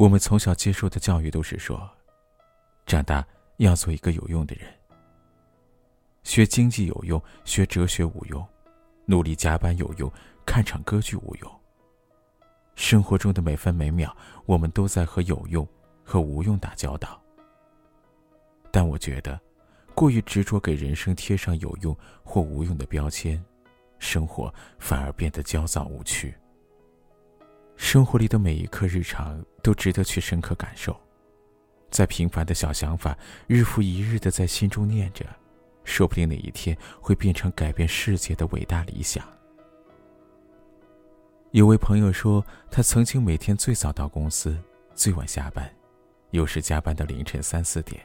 我们从小接受的教育都是说，长大要做一个有用的人。学经济有用，学哲学无用；努力加班有用，看场歌剧无用。生活中的每分每秒，我们都在和有用和无用打交道。但我觉得，过于执着给人生贴上有用或无用的标签，生活反而变得焦躁无趣。生活里的每一刻日常都值得去深刻感受，在平凡的小想法，日复一日的在心中念着，说不定哪一天会变成改变世界的伟大理想。有位朋友说，他曾经每天最早到公司，最晚下班，有时加班到凌晨三四点。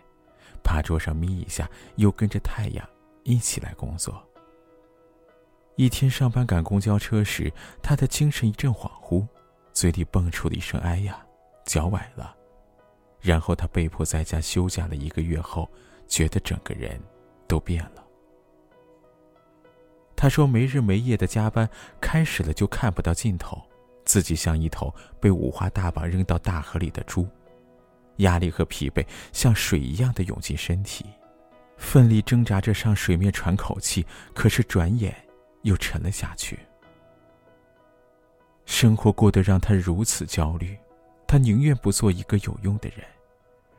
趴桌上眯一下，又跟着太阳一起来工作。一天上班赶公交车时，他的精神一阵恍惚，嘴里蹦出了一声“哎呀，脚崴了”。然后他被迫在家休假了一个月后，觉得整个人都变了。他说：“没日没夜的加班，开始了就看不到尽头，自己像一头被五花大绑扔到大河里的猪。”压力和疲惫像水一样的涌进身体，奋力挣扎着上水面喘口气，可是转眼又沉了下去。生活过得让他如此焦虑，他宁愿不做一个有用的人。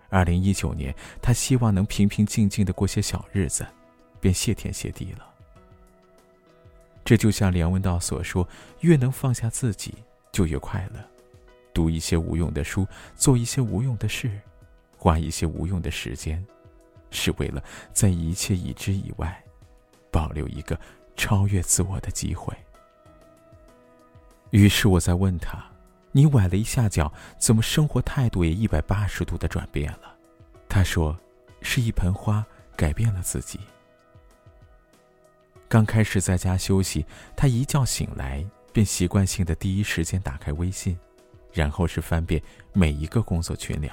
二零一九年，他希望能平平静静的过些小日子，便谢天谢地了。这就像梁文道所说：“越能放下自己，就越快乐。”读一些无用的书，做一些无用的事，花一些无用的时间，是为了在一切已知以外，保留一个超越自我的机会。于是我在问他：“你崴了一下脚，怎么生活态度也一百八十度的转变了？”他说：“是一盆花改变了自己。”刚开始在家休息，他一觉醒来便习惯性的第一时间打开微信。然后是翻遍每一个工作群聊。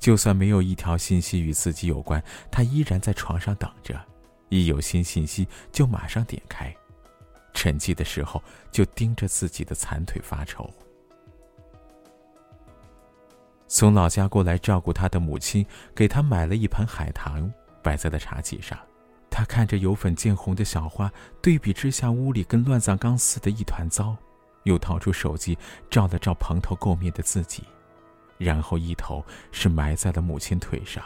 就算没有一条信息与自己有关，他依然在床上等着，一有新信息就马上点开，沉寂的时候就盯着自己的残腿发愁。从老家过来照顾他的母亲给他买了一盆海棠，摆在了茶几上。他看着由粉渐红的小花，对比之下屋里跟乱葬岗似的一团糟。又掏出手机照了照蓬头垢面的自己，然后一头是埋在了母亲腿上，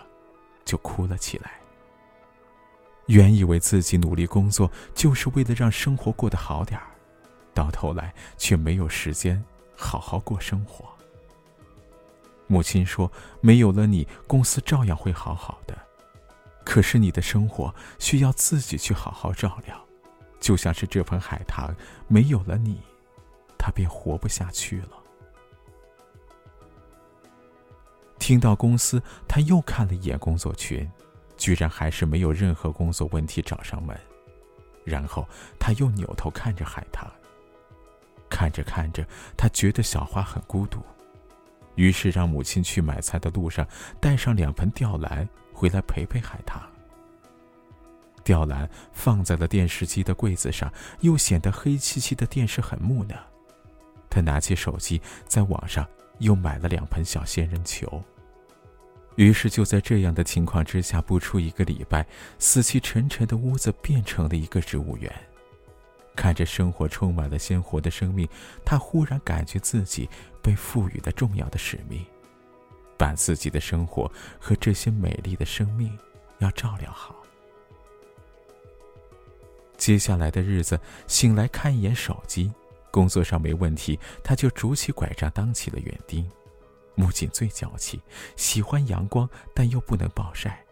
就哭了起来。原以为自己努力工作就是为了让生活过得好点儿，到头来却没有时间好好过生活。母亲说：“没有了你，公司照样会好好的，可是你的生活需要自己去好好照料，就像是这盆海棠，没有了你。”他便活不下去了。听到公司，他又看了一眼工作群，居然还是没有任何工作问题找上门。然后他又扭头看着海棠，看着看着，他觉得小花很孤独，于是让母亲去买菜的路上带上两盆吊兰回来陪陪海棠。吊兰放在了电视机的柜子上，又显得黑漆漆的电视很木讷。他拿起手机，在网上又买了两盆小仙人球。于是就在这样的情况之下，不出一个礼拜，死气沉沉的屋子变成了一个植物园。看着生活充满了鲜活的生命，他忽然感觉自己被赋予了重要的使命，把自己的生活和这些美丽的生命要照料好。接下来的日子，醒来看一眼手机。工作上没问题，他就拄起拐杖当起了园丁。母亲最娇气，喜欢阳光，但又不能暴晒，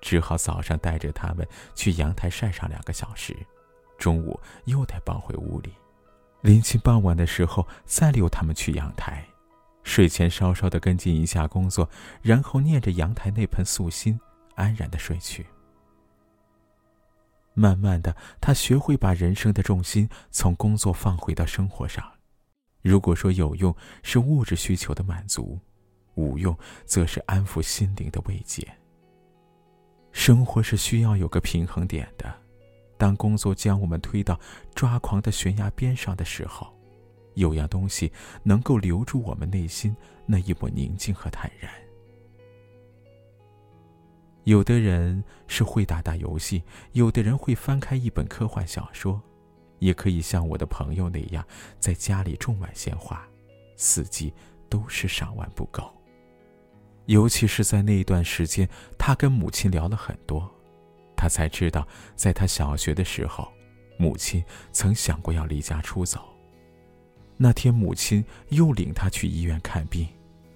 只好早上带着他们去阳台晒上两个小时，中午又得抱回屋里。临近傍晚的时候，再溜他们去阳台，睡前稍稍的跟进一下工作，然后念着阳台那盆素心，安然的睡去。慢慢的，他学会把人生的重心从工作放回到生活上。如果说有用是物质需求的满足，无用则是安抚心灵的慰藉。生活是需要有个平衡点的。当工作将我们推到抓狂的悬崖边上的时候，有样东西能够留住我们内心那一抹宁静和坦然。有的人是会打打游戏，有的人会翻开一本科幻小说，也可以像我的朋友那样，在家里种满鲜花，四季都是赏玩不够。尤其是在那一段时间，他跟母亲聊了很多，他才知道，在他小学的时候，母亲曾想过要离家出走。那天，母亲又领他去医院看病，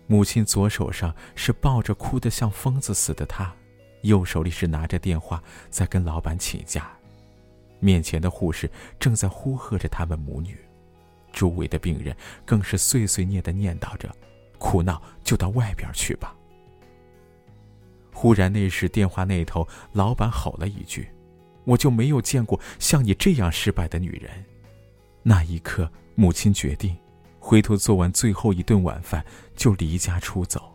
母亲左手上是抱着哭得像疯子似的他，右手里是拿着电话在跟老板请假，面前的护士正在呼喝着他们母女，周围的病人更是碎碎念的念叨着：“哭闹就到外边去吧。”忽然，那时电话那头，老板吼了一句：“我就没有见过像你这样失败的女人。”那一刻，母亲决定，回头做完最后一顿晚饭就离家出走。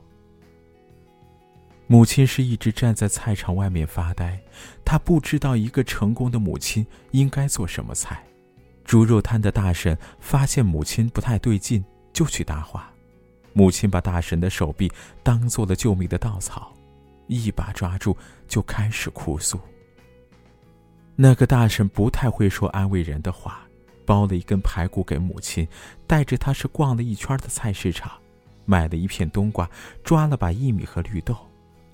母亲是一直站在菜场外面发呆，她不知道一个成功的母亲应该做什么菜。猪肉摊的大婶发现母亲不太对劲，就去搭话。母亲把大婶的手臂当做了救命的稻草。一把抓住，就开始哭诉。那个大婶不太会说安慰人的话，包了一根排骨给母亲，带着她是逛了一圈的菜市场，买了一片冬瓜，抓了把薏米和绿豆。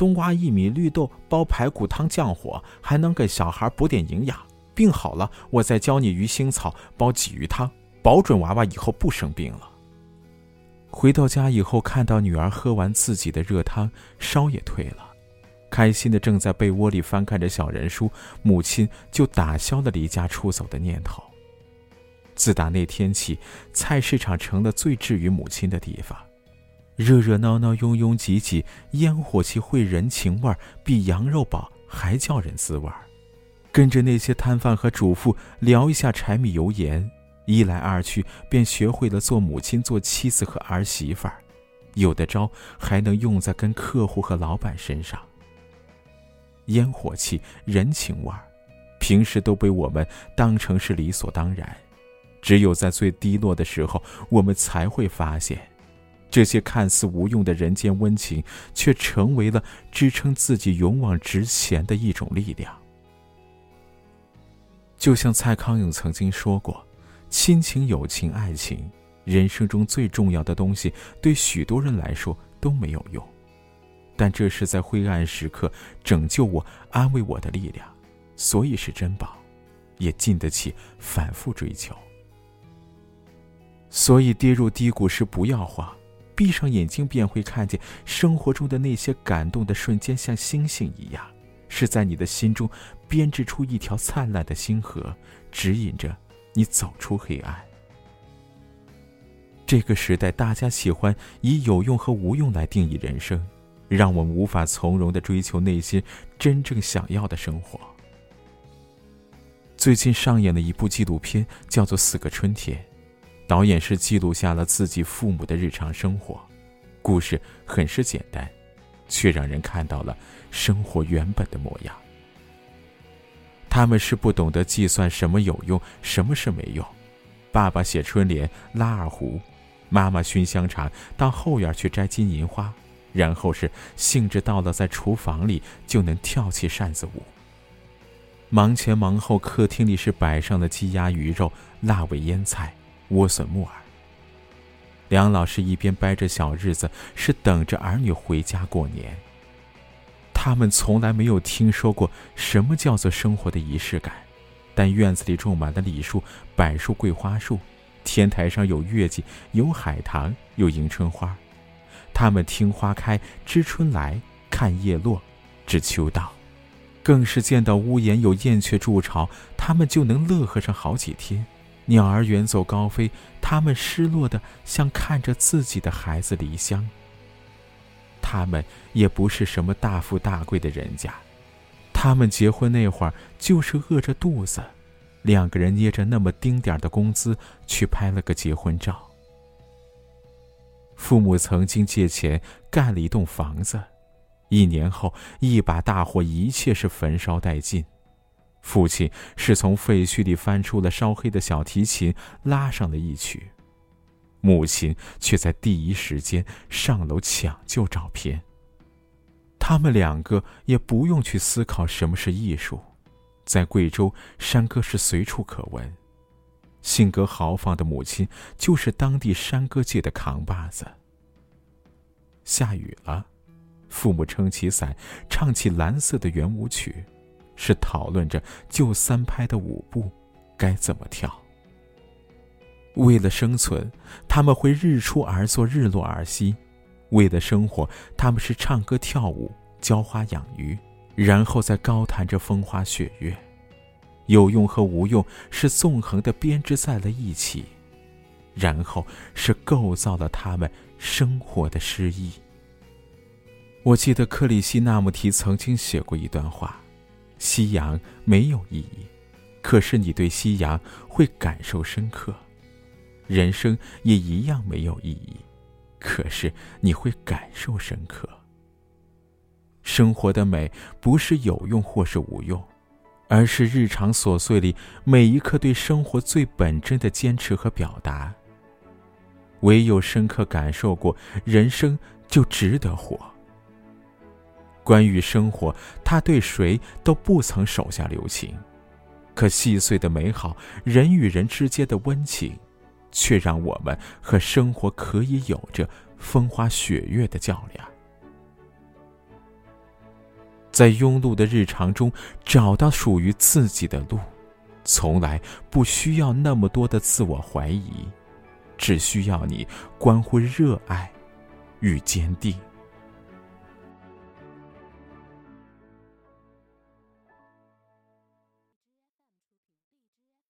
冬瓜、薏米、绿豆煲排骨汤降火，还能给小孩补点营养。病好了，我再教你鱼腥草煲鲫鱼汤，保准娃娃以后不生病了。回到家以后，看到女儿喝完自己的热汤，烧也退了。开心的正在被窝里翻看着小人书，母亲就打消了离家出走的念头。自打那天起，菜市场成了最治愈母亲的地方，热热闹闹、拥拥挤挤，烟火气会人情味儿，比羊肉煲还叫人滋味儿。跟着那些摊贩和主妇聊一下柴米油盐，一来二去便学会了做母亲、做妻子和儿媳妇儿，有的招还能用在跟客户和老板身上。烟火气、人情味儿，平时都被我们当成是理所当然，只有在最低落的时候，我们才会发现，这些看似无用的人间温情，却成为了支撑自己勇往直前的一种力量。就像蔡康永曾经说过：“亲情、友情、爱情，人生中最重要的东西，对许多人来说都没有用。”但这是在灰暗时刻拯救我、安慰我的力量，所以是珍宝，也经得起反复追求。所以跌入低谷时不要慌，闭上眼睛便会看见生活中的那些感动的瞬间，像星星一样，是在你的心中编织出一条灿烂的星河，指引着你走出黑暗。这个时代，大家喜欢以有用和无用来定义人生。让我们无法从容的追求内心真正想要的生活。最近上演了一部纪录片，叫做《四个春天》，导演是记录下了自己父母的日常生活，故事很是简单，却让人看到了生活原本的模样。他们是不懂得计算什么有用，什么是没用。爸爸写春联，拉二胡；妈妈熏香肠，到后院去摘金银花。然后是兴致到了，在厨房里就能跳起扇子舞。忙前忙后，客厅里是摆上了鸡鸭鱼肉、腊味腌菜、莴笋木耳。梁老师一边掰着小日子，是等着儿女回家过年。他们从来没有听说过什么叫做生活的仪式感，但院子里种满了李树、柏树、桂花树，天台上有月季、有海棠、有迎春花。他们听花开，知春来，看叶落，知秋到，更是见到屋檐有燕雀筑巢，他们就能乐呵上好几天。鸟儿远走高飞，他们失落的像看着自己的孩子离乡。他们也不是什么大富大贵的人家，他们结婚那会儿就是饿着肚子，两个人捏着那么丁点儿的工资去拍了个结婚照。父母曾经借钱盖了一栋房子，一年后一把大火，一切是焚烧殆尽。父亲是从废墟里翻出了烧黑的小提琴，拉上了一曲。母亲却在第一时间上楼抢救照片。他们两个也不用去思考什么是艺术，在贵州，山歌是随处可闻。性格豪放的母亲就是当地山歌界的扛把子。下雨了，父母撑起伞，唱起蓝色的圆舞曲，是讨论着旧三拍的舞步该怎么跳。为了生存，他们会日出而作，日落而息；为了生活，他们是唱歌跳舞、浇花养鱼，然后再高谈着风花雪月。有用和无用是纵横的编织在了一起，然后是构造了他们生活的诗意。我记得克里希那穆提曾经写过一段话：夕阳没有意义，可是你对夕阳会感受深刻；人生也一样没有意义，可是你会感受深刻。生活的美不是有用或是无用。而是日常琐碎里每一刻对生活最本真的坚持和表达。唯有深刻感受过，人生就值得活。关于生活，他对谁都不曾手下留情，可细碎的美好，人与人之间的温情，却让我们和生活可以有着风花雪月的较量。在庸碌的日常中找到属于自己的路，从来不需要那么多的自我怀疑，只需要你关乎热爱与坚定。